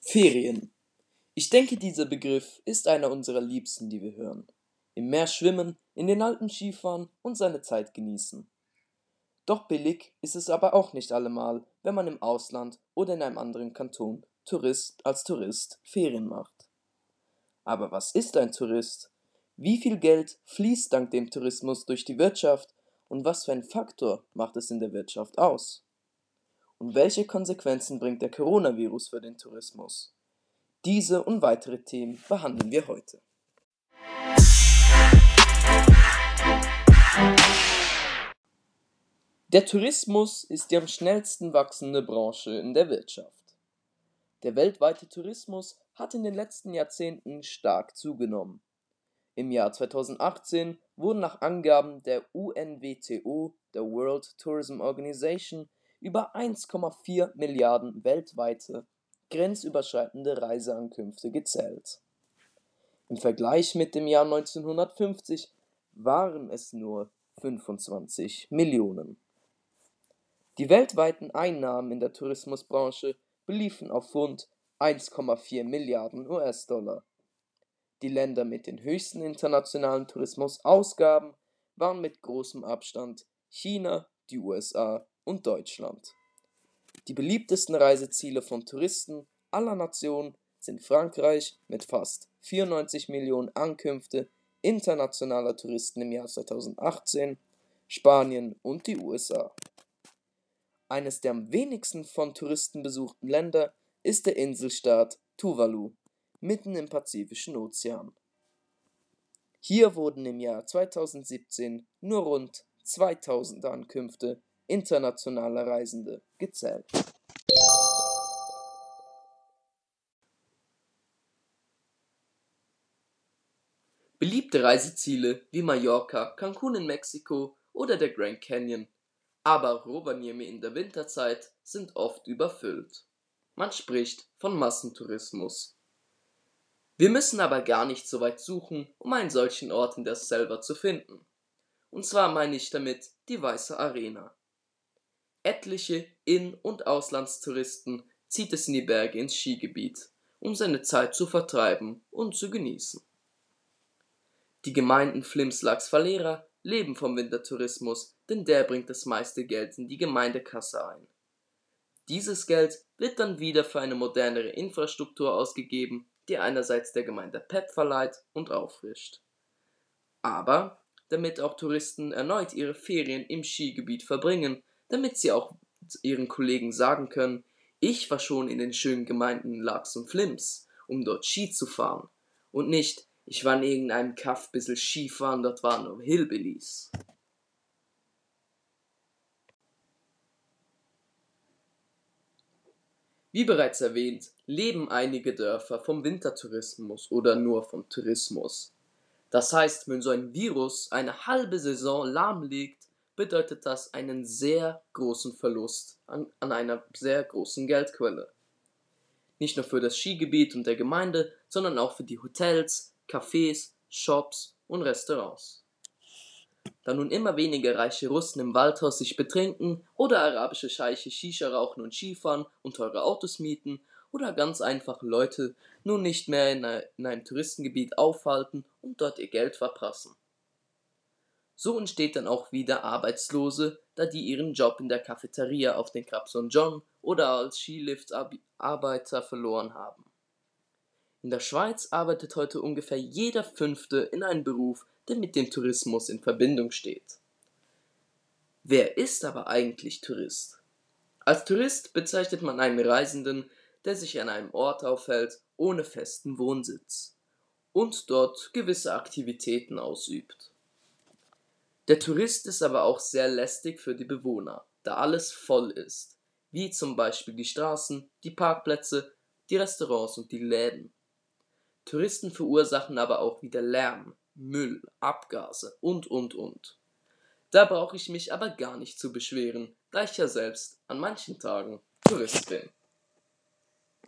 Ferien. Ich denke, dieser Begriff ist einer unserer liebsten, die wir hören. Im Meer schwimmen, in den Alpen Skifahren und seine Zeit genießen. Doch billig ist es aber auch nicht allemal, wenn man im Ausland oder in einem anderen Kanton Tourist als Tourist Ferien macht. Aber was ist ein Tourist? Wie viel Geld fließt dank dem Tourismus durch die Wirtschaft und was für ein Faktor macht es in der Wirtschaft aus? Und welche Konsequenzen bringt der Coronavirus für den Tourismus? Diese und weitere Themen behandeln wir heute. Der Tourismus ist die am schnellsten wachsende Branche in der Wirtschaft. Der weltweite Tourismus hat in den letzten Jahrzehnten stark zugenommen. Im Jahr 2018 wurden nach Angaben der UNWTO, der World Tourism Organization, über 1,4 Milliarden weltweite grenzüberschreitende Reiseankünfte gezählt. Im Vergleich mit dem Jahr 1950 waren es nur 25 Millionen. Die weltweiten Einnahmen in der Tourismusbranche beliefen auf rund 1,4 Milliarden US-Dollar. Die Länder mit den höchsten internationalen Tourismusausgaben waren mit großem Abstand China, die USA und Deutschland. Die beliebtesten Reiseziele von Touristen aller Nationen sind Frankreich mit fast 94 Millionen Ankünfte internationaler Touristen im Jahr 2018, Spanien und die USA. Eines der am wenigsten von Touristen besuchten Länder ist der Inselstaat Tuvalu, mitten im Pazifischen Ozean. Hier wurden im Jahr 2017 nur rund 2000 Ankünfte internationaler Reisende gezählt. Beliebte Reiseziele wie Mallorca, Cancun in Mexiko oder der Grand Canyon, aber auch Rovaniemi in der Winterzeit sind oft überfüllt. Man spricht von Massentourismus. Wir müssen aber gar nicht so weit suchen, um einen solchen Ort in der Selva zu finden. Und zwar meine ich damit die Weiße Arena. Etliche In- und Auslandstouristen zieht es in die Berge ins Skigebiet, um seine Zeit zu vertreiben und zu genießen. Die Gemeinden Flimslax-Valera leben vom Wintertourismus, denn der bringt das meiste Geld in die Gemeindekasse ein. Dieses Geld wird dann wieder für eine modernere Infrastruktur ausgegeben, die einerseits der Gemeinde Pep verleiht und auffrischt. Aber damit auch Touristen erneut ihre Ferien im Skigebiet verbringen, damit sie auch ihren Kollegen sagen können, ich war schon in den schönen Gemeinden Lachs und Flims, um dort Ski zu fahren. Und nicht, ich war in irgendeinem Kaff bissl Skifahren, dort waren nur Hillbillies. Wie bereits erwähnt, leben einige Dörfer vom Wintertourismus oder nur vom Tourismus. Das heißt, wenn so ein Virus eine halbe Saison lahmlegt, bedeutet das einen sehr großen Verlust an, an einer sehr großen Geldquelle. Nicht nur für das Skigebiet und der Gemeinde, sondern auch für die Hotels, Cafés, Shops und Restaurants. Da nun immer weniger reiche Russen im Waldhaus sich betrinken oder arabische Scheiche Shisha rauchen und Skifahren und teure Autos mieten oder ganz einfach Leute nun nicht mehr in, in einem Touristengebiet aufhalten und dort ihr Geld verprassen. So entsteht dann auch wieder Arbeitslose, da die ihren Job in der Cafeteria auf den Cap St. John oder als Skiliftarbeiter verloren haben. In der Schweiz arbeitet heute ungefähr jeder Fünfte in einem Beruf, der mit dem Tourismus in Verbindung steht. Wer ist aber eigentlich Tourist? Als Tourist bezeichnet man einen Reisenden, der sich an einem Ort aufhält ohne festen Wohnsitz und dort gewisse Aktivitäten ausübt. Der Tourist ist aber auch sehr lästig für die Bewohner, da alles voll ist, wie zum Beispiel die Straßen, die Parkplätze, die Restaurants und die Läden. Touristen verursachen aber auch wieder Lärm, Müll, Abgase und und und. Da brauche ich mich aber gar nicht zu beschweren, da ich ja selbst an manchen Tagen Tourist bin.